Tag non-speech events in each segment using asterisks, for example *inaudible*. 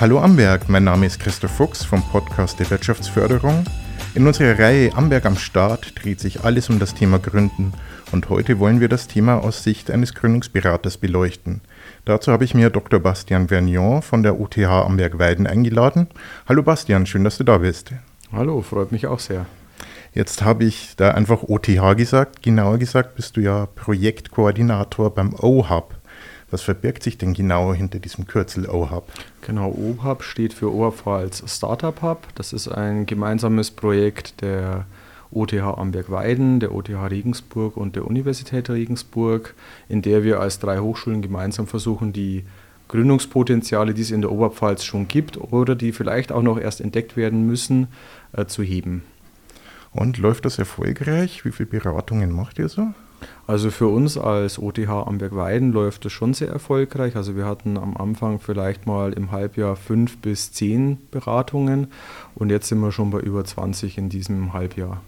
Hallo Amberg, mein Name ist Christoph Fuchs vom Podcast der Wirtschaftsförderung. In unserer Reihe Amberg am Start dreht sich alles um das Thema Gründen und heute wollen wir das Thema aus Sicht eines Gründungsberaters beleuchten. Dazu habe ich mir Dr. Bastian Vernion von der UTH Amberg-Weiden eingeladen. Hallo Bastian, schön, dass du da bist. Hallo, freut mich auch sehr. Jetzt habe ich da einfach OTH gesagt. Genauer gesagt bist du ja Projektkoordinator beim OHub. Was verbirgt sich denn genau hinter diesem Kürzel OHub? Genau, OHub steht für als Startup Hub. Das ist ein gemeinsames Projekt der OTH Amberg-Weiden, der OTH Regensburg und der Universität Regensburg, in der wir als drei Hochschulen gemeinsam versuchen, die Gründungspotenziale, die es in der Oberpfalz schon gibt oder die vielleicht auch noch erst entdeckt werden müssen, äh, zu heben. Und läuft das erfolgreich? Wie viele Beratungen macht ihr so? Also für uns als OTH Amberg-Weiden läuft das schon sehr erfolgreich. Also wir hatten am Anfang vielleicht mal im Halbjahr fünf bis zehn Beratungen und jetzt sind wir schon bei über 20 in diesem Halbjahr.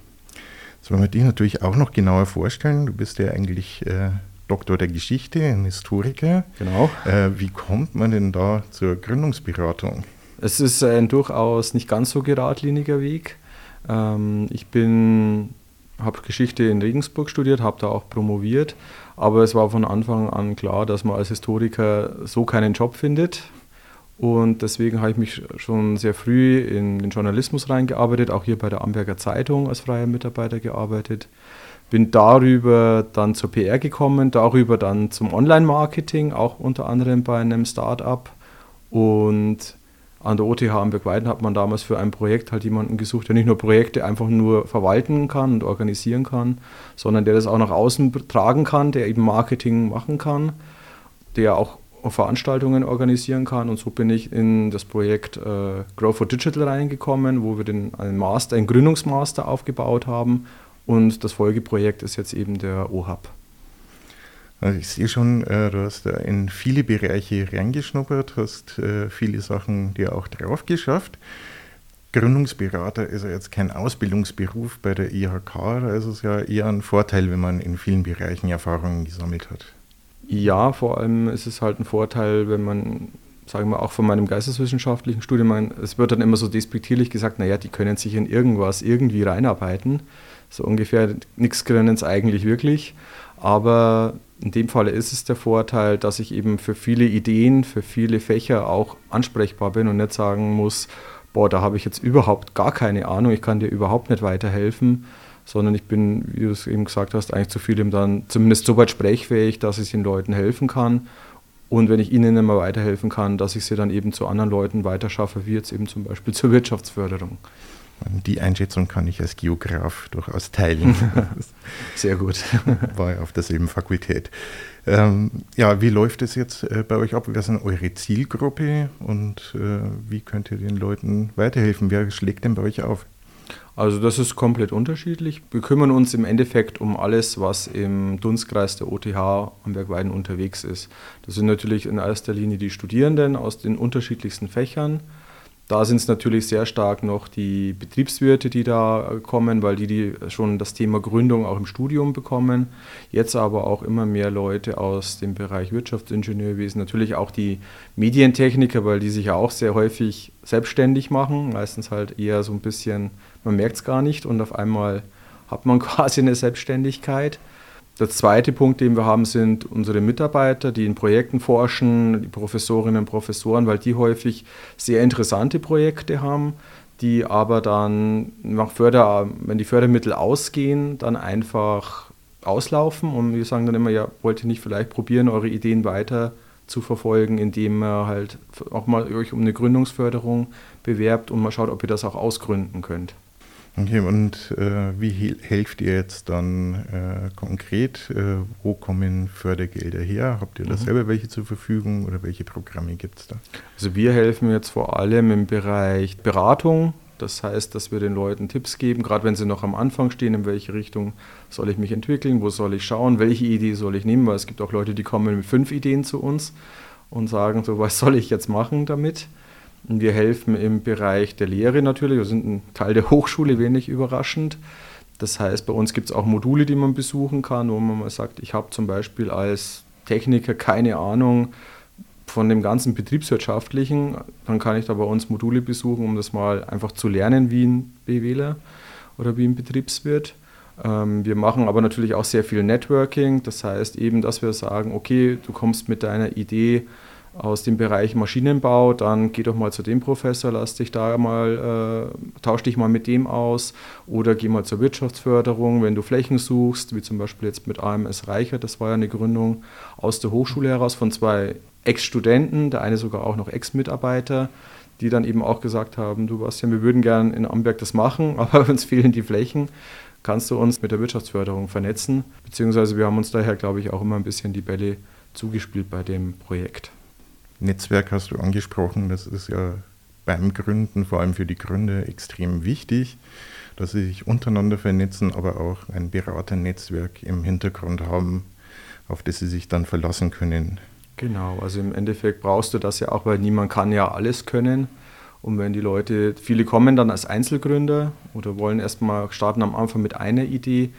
Das wollen wir dich natürlich auch noch genauer vorstellen. Du bist ja eigentlich äh, Doktor der Geschichte, ein Historiker. Genau. Äh, wie kommt man denn da zur Gründungsberatung? Es ist ein durchaus nicht ganz so geradliniger Weg. Ähm, ich bin habe Geschichte in Regensburg studiert, habe da auch promoviert, aber es war von Anfang an klar, dass man als Historiker so keinen Job findet. Und deswegen habe ich mich schon sehr früh in den Journalismus reingearbeitet, auch hier bei der Amberger Zeitung als freier Mitarbeiter gearbeitet. Bin darüber dann zur PR gekommen, darüber dann zum Online-Marketing, auch unter anderem bei einem Start-up. Und an der OTH Amberg-Weiden hat man damals für ein Projekt halt jemanden gesucht, der nicht nur Projekte einfach nur verwalten kann und organisieren kann, sondern der das auch nach außen tragen kann, der eben Marketing machen kann, der auch Veranstaltungen organisieren kann. Und so bin ich in das Projekt äh, Grow for Digital reingekommen, wo wir den, einen Master, einen Gründungsmaster aufgebaut haben. Und das Folgeprojekt ist jetzt eben der OHAB. Also ich sehe schon, äh, du hast da in viele Bereiche reingeschnuppert, hast äh, viele Sachen dir auch drauf geschafft. Gründungsberater ist ja jetzt kein Ausbildungsberuf bei der IHK, da ist es ja eher ein Vorteil, wenn man in vielen Bereichen Erfahrungen gesammelt hat. Ja, vor allem ist es halt ein Vorteil, wenn man, sagen wir auch von meinem geisteswissenschaftlichen Studium, es wird dann immer so despektierlich gesagt, naja, die können sich in irgendwas irgendwie reinarbeiten. So ungefähr, nichts können es eigentlich wirklich. Aber in dem Fall ist es der Vorteil, dass ich eben für viele Ideen, für viele Fächer auch ansprechbar bin und nicht sagen muss, boah, da habe ich jetzt überhaupt gar keine Ahnung, ich kann dir überhaupt nicht weiterhelfen, sondern ich bin, wie du es eben gesagt hast, eigentlich zu vielem dann zumindest so weit sprechfähig, dass ich den Leuten helfen kann. Und wenn ich ihnen immer weiterhelfen kann, dass ich sie dann eben zu anderen Leuten weiterschaffe, wie jetzt eben zum Beispiel zur Wirtschaftsförderung. Die Einschätzung kann ich als Geograf durchaus teilen. *laughs* Sehr gut. *laughs* War ja auf derselben Fakultät. Ähm, ja, wie läuft es jetzt äh, bei euch ab? Wer ist denn eure Zielgruppe und äh, wie könnt ihr den Leuten weiterhelfen? Wer schlägt denn bei euch auf? Also das ist komplett unterschiedlich. Wir kümmern uns im Endeffekt um alles, was im Dunstkreis der OTH am Bergweiden unterwegs ist. Das sind natürlich in erster Linie die Studierenden aus den unterschiedlichsten Fächern. Da sind es natürlich sehr stark noch die Betriebswirte, die da kommen, weil die, die schon das Thema Gründung auch im Studium bekommen. Jetzt aber auch immer mehr Leute aus dem Bereich Wirtschaftsingenieurwesen, natürlich auch die Medientechniker, weil die sich ja auch sehr häufig selbstständig machen, meistens halt eher so ein bisschen, man merkt es gar nicht und auf einmal hat man *laughs* quasi eine Selbstständigkeit. Der zweite Punkt, den wir haben, sind unsere Mitarbeiter, die in Projekten forschen, die Professorinnen und Professoren, weil die häufig sehr interessante Projekte haben, die aber dann nach Förder, wenn die Fördermittel ausgehen, dann einfach auslaufen und wir sagen dann immer, ja, wollt ihr nicht vielleicht probieren, eure Ideen weiter zu verfolgen, indem ihr halt auch mal euch um eine Gründungsförderung bewerbt und mal schaut, ob ihr das auch ausgründen könnt. Okay, und äh, wie helft ihr jetzt dann äh, konkret? Äh, wo kommen Fördergelder her? Habt ihr da mhm. selber welche zur Verfügung oder welche Programme gibt es da? Also wir helfen jetzt vor allem im Bereich Beratung. Das heißt, dass wir den Leuten Tipps geben, gerade wenn sie noch am Anfang stehen, in welche Richtung soll ich mich entwickeln, wo soll ich schauen, welche Idee soll ich nehmen, weil es gibt auch Leute, die kommen mit fünf Ideen zu uns und sagen so, was soll ich jetzt machen damit? Wir helfen im Bereich der Lehre natürlich. Wir sind ein Teil der Hochschule, wenig überraschend. Das heißt, bei uns gibt es auch Module, die man besuchen kann, wo man mal sagt, ich habe zum Beispiel als Techniker keine Ahnung, von dem ganzen Betriebswirtschaftlichen, dann kann ich da bei uns Module besuchen, um das mal einfach zu lernen, wie ein BWler oder wie ein Betriebswirt. Ähm, wir machen aber natürlich auch sehr viel Networking, das heißt eben, dass wir sagen, okay, du kommst mit deiner Idee aus dem Bereich Maschinenbau, dann geh doch mal zu dem Professor, lass dich da mal, äh, tausch dich mal mit dem aus oder geh mal zur Wirtschaftsförderung, wenn du Flächen suchst, wie zum Beispiel jetzt mit AMS Reichert, das war ja eine Gründung aus der Hochschule heraus von zwei Ex-Studenten, der eine sogar auch noch Ex-Mitarbeiter, die dann eben auch gesagt haben, du Bastian, wir würden gern in Amberg das machen, *laughs* aber uns fehlen die Flächen. Kannst du uns mit der Wirtschaftsförderung vernetzen? Beziehungsweise wir haben uns daher, glaube ich, auch immer ein bisschen die Bälle zugespielt bei dem Projekt. Netzwerk hast du angesprochen, das ist ja beim Gründen, vor allem für die Gründer, extrem wichtig, dass sie sich untereinander vernetzen, aber auch ein Beraternetzwerk im Hintergrund haben, auf das sie sich dann verlassen können. Genau, also im Endeffekt brauchst du das ja auch, weil niemand kann ja alles können. Und wenn die Leute, viele kommen dann als Einzelgründer oder wollen erstmal starten am Anfang mit einer Idee,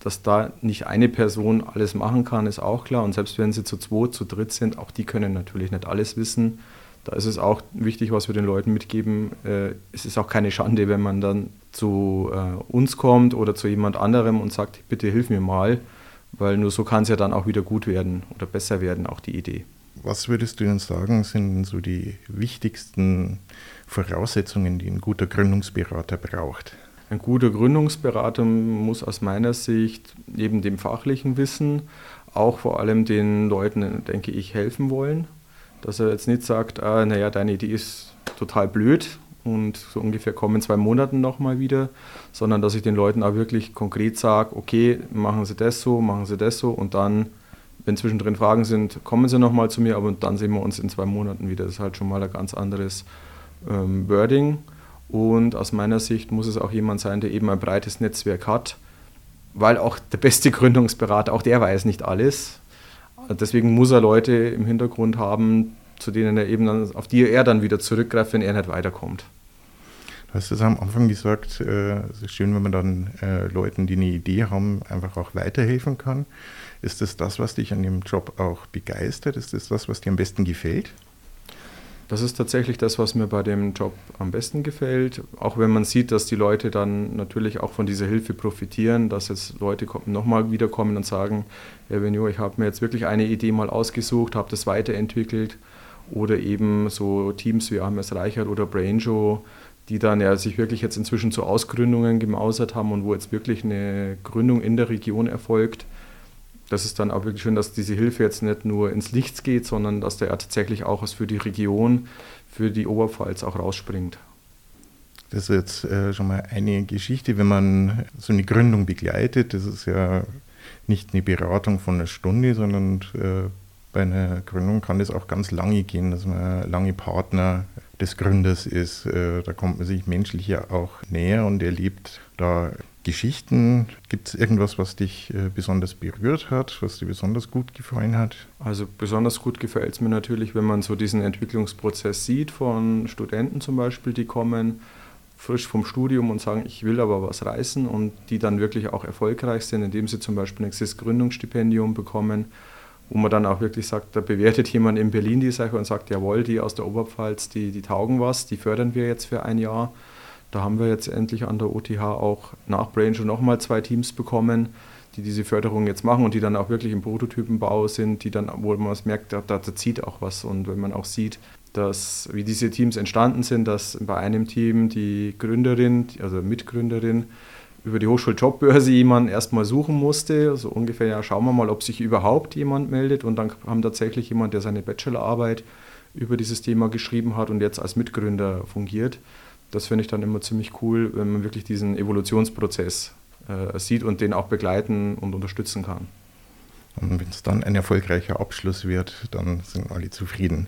dass da nicht eine Person alles machen kann, ist auch klar. Und selbst wenn sie zu zwei, zu dritt sind, auch die können natürlich nicht alles wissen. Da ist es auch wichtig, was wir den Leuten mitgeben. Äh, es ist auch keine Schande, wenn man dann zu äh, uns kommt oder zu jemand anderem und sagt, bitte hilf mir mal, weil nur so kann es ja dann auch wieder gut werden oder besser werden, auch die Idee. Was würdest du denn sagen, sind so die wichtigsten Voraussetzungen, die ein guter Gründungsberater braucht? Ein guter Gründungsberater muss aus meiner Sicht neben dem fachlichen Wissen auch vor allem den Leuten, denke ich, helfen wollen. Dass er jetzt nicht sagt, ah, naja, deine Idee ist total blöd und so ungefähr kommen zwei Monaten nochmal wieder, sondern dass ich den Leuten auch wirklich konkret sage, okay, machen Sie das so, machen Sie das so und dann, wenn zwischendrin Fragen sind, kommen Sie nochmal zu mir, aber dann sehen wir uns in zwei Monaten wieder. Das ist halt schon mal ein ganz anderes ähm, Wording. Und aus meiner Sicht muss es auch jemand sein, der eben ein breites Netzwerk hat, weil auch der beste Gründungsberater, auch der weiß nicht alles. Deswegen muss er Leute im Hintergrund haben, zu denen er eben dann, auf die er dann wieder zurückgreift, wenn er nicht weiterkommt. Du hast es am Anfang gesagt, äh, es ist schön, wenn man dann äh, Leuten, die eine Idee haben, einfach auch weiterhelfen kann. Ist das das, was dich an dem Job auch begeistert? Ist das das, was dir am besten gefällt? Das ist tatsächlich das, was mir bei dem Job am besten gefällt. Auch wenn man sieht, dass die Leute dann natürlich auch von dieser Hilfe profitieren, dass jetzt Leute nochmal wiederkommen und sagen, Herr Venio, ich habe mir jetzt wirklich eine Idee mal ausgesucht, habe das weiterentwickelt. Oder eben so Teams wie AMS Reichert oder Brainjo, die dann ja sich wirklich jetzt inzwischen zu Ausgründungen gemausert haben und wo jetzt wirklich eine Gründung in der Region erfolgt das ist dann auch wirklich schön, dass diese Hilfe jetzt nicht nur ins Licht geht, sondern dass der tatsächlich auch was für die Region, für die Oberpfalz auch rausspringt. Das ist jetzt äh, schon mal eine Geschichte, wenn man so eine Gründung begleitet. Das ist ja nicht eine Beratung von einer Stunde, sondern äh, bei einer Gründung kann das auch ganz lange gehen, dass man lange Partner des Gründers ist. Äh, da kommt man sich menschlich ja auch näher und erlebt da Geschichten? Gibt es irgendwas, was dich äh, besonders berührt hat, was dir besonders gut gefallen hat? Also besonders gut gefällt es mir natürlich, wenn man so diesen Entwicklungsprozess sieht von Studenten zum Beispiel, die kommen frisch vom Studium und sagen, ich will aber was reißen und die dann wirklich auch erfolgreich sind, indem sie zum Beispiel ein Exist-Gründungsstipendium bekommen, wo man dann auch wirklich sagt, da bewertet jemand in Berlin die Sache und sagt, jawohl, die aus der Oberpfalz, die, die taugen was, die fördern wir jetzt für ein Jahr. Da haben wir jetzt endlich an der OTH auch nach Brain schon nochmal zwei Teams bekommen, die diese Förderung jetzt machen und die dann auch wirklich im Prototypenbau sind, die dann, wo man es merkt, da, da zieht auch was. Und wenn man auch sieht, dass, wie diese Teams entstanden sind, dass bei einem Team die Gründerin, also Mitgründerin, über die Hochschuljobbörse jemanden erstmal suchen musste, so ungefähr, ja, schauen wir mal, ob sich überhaupt jemand meldet. Und dann kam tatsächlich jemand, der seine Bachelorarbeit über dieses Thema geschrieben hat und jetzt als Mitgründer fungiert das finde ich dann immer ziemlich cool, wenn man wirklich diesen Evolutionsprozess äh, sieht und den auch begleiten und unterstützen kann. Und wenn es dann ein erfolgreicher Abschluss wird, dann sind alle zufrieden.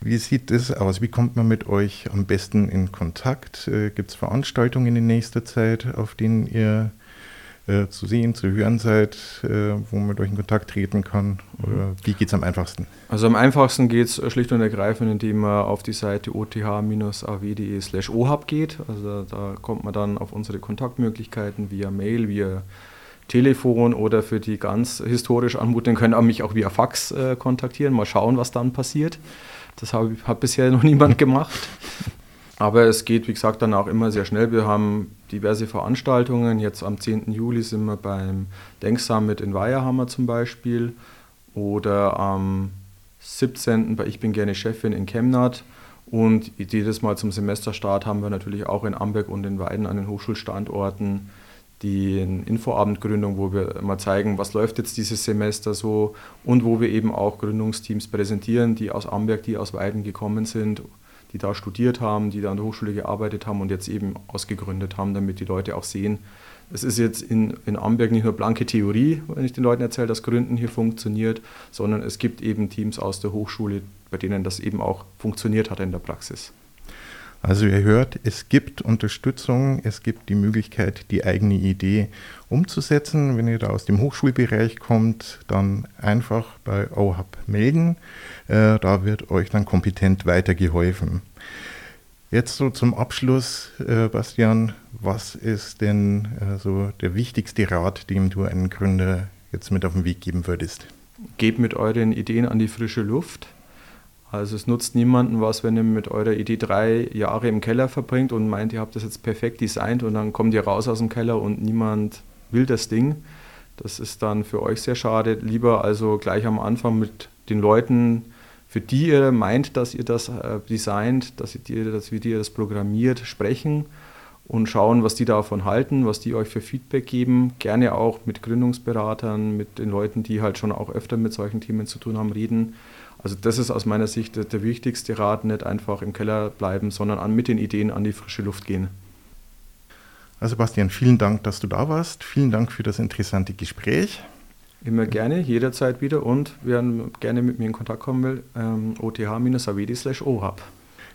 Wie sieht das aus? Wie kommt man mit euch am besten in Kontakt? Äh, Gibt es Veranstaltungen in nächster Zeit, auf denen ihr äh, zu sehen, zu hören seid, äh, wo man mit euch in Kontakt treten kann? Oder mhm. wie geht es am einfachsten? Also am einfachsten geht es schlicht und ergreifend, indem man auf die Seite oth-aw.de slash ohab geht. Also da kommt man dann auf unsere Kontaktmöglichkeiten via Mail, via Telefon oder für die ganz historisch anmutenden können auch mich auch via Fax äh, kontaktieren. Mal schauen, was dann passiert. Das hat, hat bisher *laughs* noch niemand gemacht. Aber es geht, wie gesagt, dann auch immer sehr schnell. Wir haben diverse Veranstaltungen. Jetzt am 10. Juli sind wir beim Denksummit in Weierhammer zum Beispiel. Oder am 17. bei Ich bin gerne Chefin in Chemnat. Und jedes Mal zum Semesterstart haben wir natürlich auch in Amberg und in Weiden an den Hochschulstandorten die Infoabendgründung, wo wir mal zeigen, was läuft jetzt dieses Semester so und wo wir eben auch Gründungsteams präsentieren, die aus Amberg, die aus Weiden gekommen sind die da studiert haben, die da an der Hochschule gearbeitet haben und jetzt eben ausgegründet haben, damit die Leute auch sehen, es ist jetzt in, in Amberg nicht nur blanke Theorie, wenn ich den Leuten erzähle, dass Gründen hier funktioniert, sondern es gibt eben Teams aus der Hochschule, bei denen das eben auch funktioniert hat in der Praxis. Also ihr hört, es gibt Unterstützung, es gibt die Möglichkeit, die eigene Idee umzusetzen. Wenn ihr da aus dem Hochschulbereich kommt, dann einfach bei OHAB melden. Äh, da wird euch dann kompetent weitergeholfen. Jetzt so zum Abschluss, äh, Bastian, was ist denn äh, so der wichtigste Rat, den du einem Gründer jetzt mit auf den Weg geben würdest? Gebt mit euren Ideen an die frische Luft also es nutzt niemanden was, wenn ihr mit eurer Idee drei Jahre im Keller verbringt und meint, ihr habt das jetzt perfekt designt und dann kommt ihr raus aus dem Keller und niemand will das Ding. Das ist dann für euch sehr schade. Lieber also gleich am Anfang mit den Leuten, für die ihr meint, dass ihr das äh, designt, dass ihr, dass ihr das programmiert, sprechen und schauen, was die davon halten, was die euch für Feedback geben. Gerne auch mit Gründungsberatern, mit den Leuten, die halt schon auch öfter mit solchen Themen zu tun haben, reden also das ist aus meiner Sicht der, der wichtigste Rat, nicht einfach im Keller bleiben, sondern an, mit den Ideen an die frische Luft gehen. Also Bastian, vielen Dank, dass du da warst. Vielen Dank für das interessante Gespräch. Immer gerne, jederzeit wieder und wer gerne mit mir in Kontakt kommen will, ähm, oth-avedi slash ohab.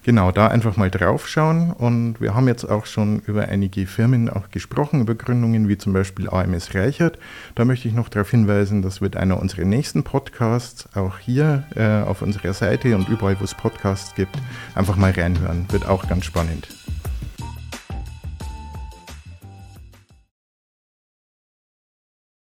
Genau, da einfach mal draufschauen. Und wir haben jetzt auch schon über einige Firmen auch gesprochen, über Gründungen wie zum Beispiel AMS Reichert. Da möchte ich noch darauf hinweisen, das wird einer unserer nächsten Podcasts, auch hier äh, auf unserer Seite und überall, wo es Podcasts gibt, einfach mal reinhören. Wird auch ganz spannend.